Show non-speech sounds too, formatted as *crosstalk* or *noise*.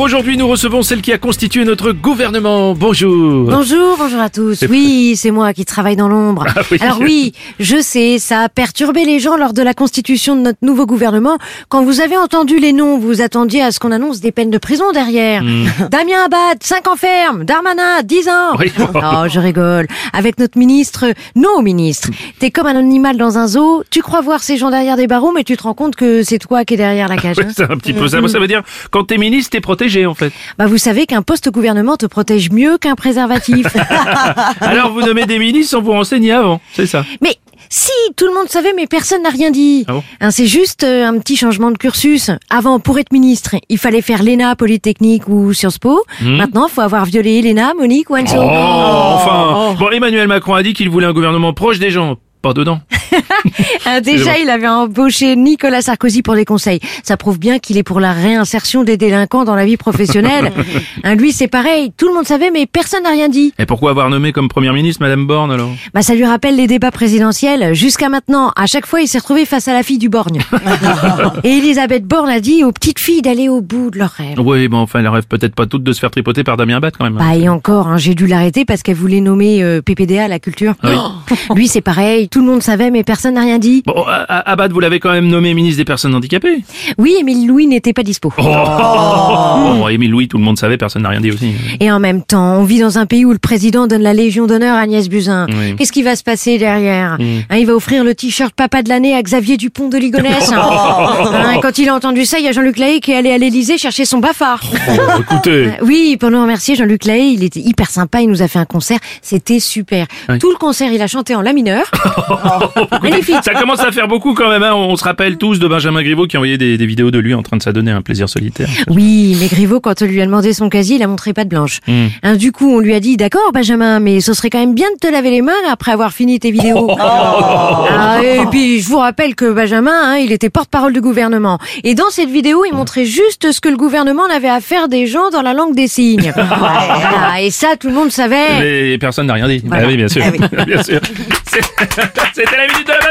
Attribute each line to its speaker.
Speaker 1: Bonjour, aujourd'hui nous recevons celle qui a constitué notre gouvernement. Bonjour.
Speaker 2: Bonjour, bonjour à tous. Oui, c'est moi qui travaille dans l'ombre. *laughs*
Speaker 1: Ah oui.
Speaker 2: Alors oui, je sais, ça a perturbé les gens lors de la constitution de notre nouveau gouvernement. Quand vous avez entendu les noms, vous attendiez à ce qu'on annonce des peines de prison derrière. *laughs* Damien Abad, 5 ans ferme. Darmanin, 10 ans.
Speaker 1: Hmm.
Speaker 2: Oh, je rigole. Avec notre ministre, nos ministres. T'es comme un animal dans un zoo, tu crois voir ces gens derrière des barreaux, mais tu te rends compte que c'est toi qui es derrière la cage.
Speaker 1: Ouais,
Speaker 2: hein.
Speaker 1: c'est un petit peu ça. Moi, ça veut dire quand t'es ministre, t'es protégé en fait.
Speaker 2: Bah vous savez qu'un poste au gouvernement te protège mieux qu'un préservatif. *laughs* *laughs*
Speaker 1: Alors vous nommez des ministres sans vous renseigner avant, c'est ça.
Speaker 2: Mais si, tout le monde savait, mais personne n'a rien dit.
Speaker 1: Ah bon
Speaker 2: Hein, c'est juste euh, un petit changement de cursus. Avant, pour être ministre, il fallait faire l'ENA, Polytechnique ou Sciences Po. Maintenant, il faut avoir violé l'ENA, Monique ou Anso.
Speaker 1: Hmm. Oh, enfin. Bon, Emmanuel Macron a dit qu'il voulait un gouvernement proche des gens. Pas dedans.
Speaker 2: Ah, *laughs* déjà, il avait embauché Nicolas Sarkozy pour des conseils. Ça prouve bien qu'il est pour la réinsertion des délinquants dans la vie professionnelle. Hein, *laughs* lui, c'est pareil. Tout le monde savait, mais personne n'a rien dit.
Speaker 1: Et pourquoi avoir nommé comme première ministre Madame Borne alors?
Speaker 2: Bah, ça lui rappelle les débats présidentiels. Jusqu'à maintenant, à chaque fois, il s'est retrouvé face à la fille du Borgne. *laughs* Et Elisabeth Borne a dit aux petites filles d'aller au bout de leurs rêves.
Speaker 1: Oui, bon, enfin, elles rêvent peut-être pas toutes de se faire tripoter par Damien Abad quand même.
Speaker 2: Bah et encore, hein, j'ai dû l'arrêter parce qu'elle voulait nommer euh, PPDA à la culture.
Speaker 1: Ah oui.
Speaker 2: Lui c'est pareil, tout le monde savait mais personne n'a rien dit.
Speaker 1: Bon, A- A- Abad, vous l'avez quand même nommé ministre des personnes handicapées.
Speaker 2: Oui, Émile Louis n'était pas dispo.
Speaker 1: Oh, Bon, Émile Louis, tout le monde savait, personne n'a rien dit aussi.
Speaker 2: Et en même temps, on vit dans un pays où le président donne la Légion d'honneur à Agnès Buzyn.
Speaker 1: Oui.
Speaker 2: Qu'est-ce qui va se passer derrière Hein, Il va offrir le t-shirt papa de l'année à Xavier Dupont de Ligonnès. *laughs* Hein, quand il a entendu ça, il y a Jean-Luc Lahaye qui est allé à l'Élysée chercher son bafard.
Speaker 1: Oh, écoutez. *laughs*
Speaker 2: Oui, pour nous remercier, Jean-Luc Lahaye, il était hyper sympa, il nous a fait un concert, c'était super.
Speaker 1: Oui.
Speaker 2: Tout le concert, il a chanté en la mineur. *laughs* Magnifique.
Speaker 1: Ça commence à faire beaucoup quand même. Hein. On se rappelle tous de Benjamin Griveaux qui envoyait des, des vidéos de lui en train de s'adonner à un plaisir solitaire.
Speaker 2: Oui, mais Griveaux, quand on lui a demandé son casier, il a montré pas de blanche.
Speaker 1: Hmm.
Speaker 2: Hein, du coup, on lui a dit, d'accord, Benjamin, mais ce serait quand même bien de te laver les mains après avoir fini tes vidéos. Ah, et puis, je vous rappelle que Benjamin, hein, il était porte-parole du gouvernement. Et dans cette vidéo, il montrait juste ce que le gouvernement avait à faire des gens dans la langue des signes. *laughs* Voilà, et ça, tout le monde savait.
Speaker 1: Mais personne n'a rien dit.
Speaker 2: Voilà.
Speaker 1: Ah oui, bien sûr.
Speaker 2: Ah oui. *laughs*
Speaker 1: bien sûr. *laughs* C'était la minute de la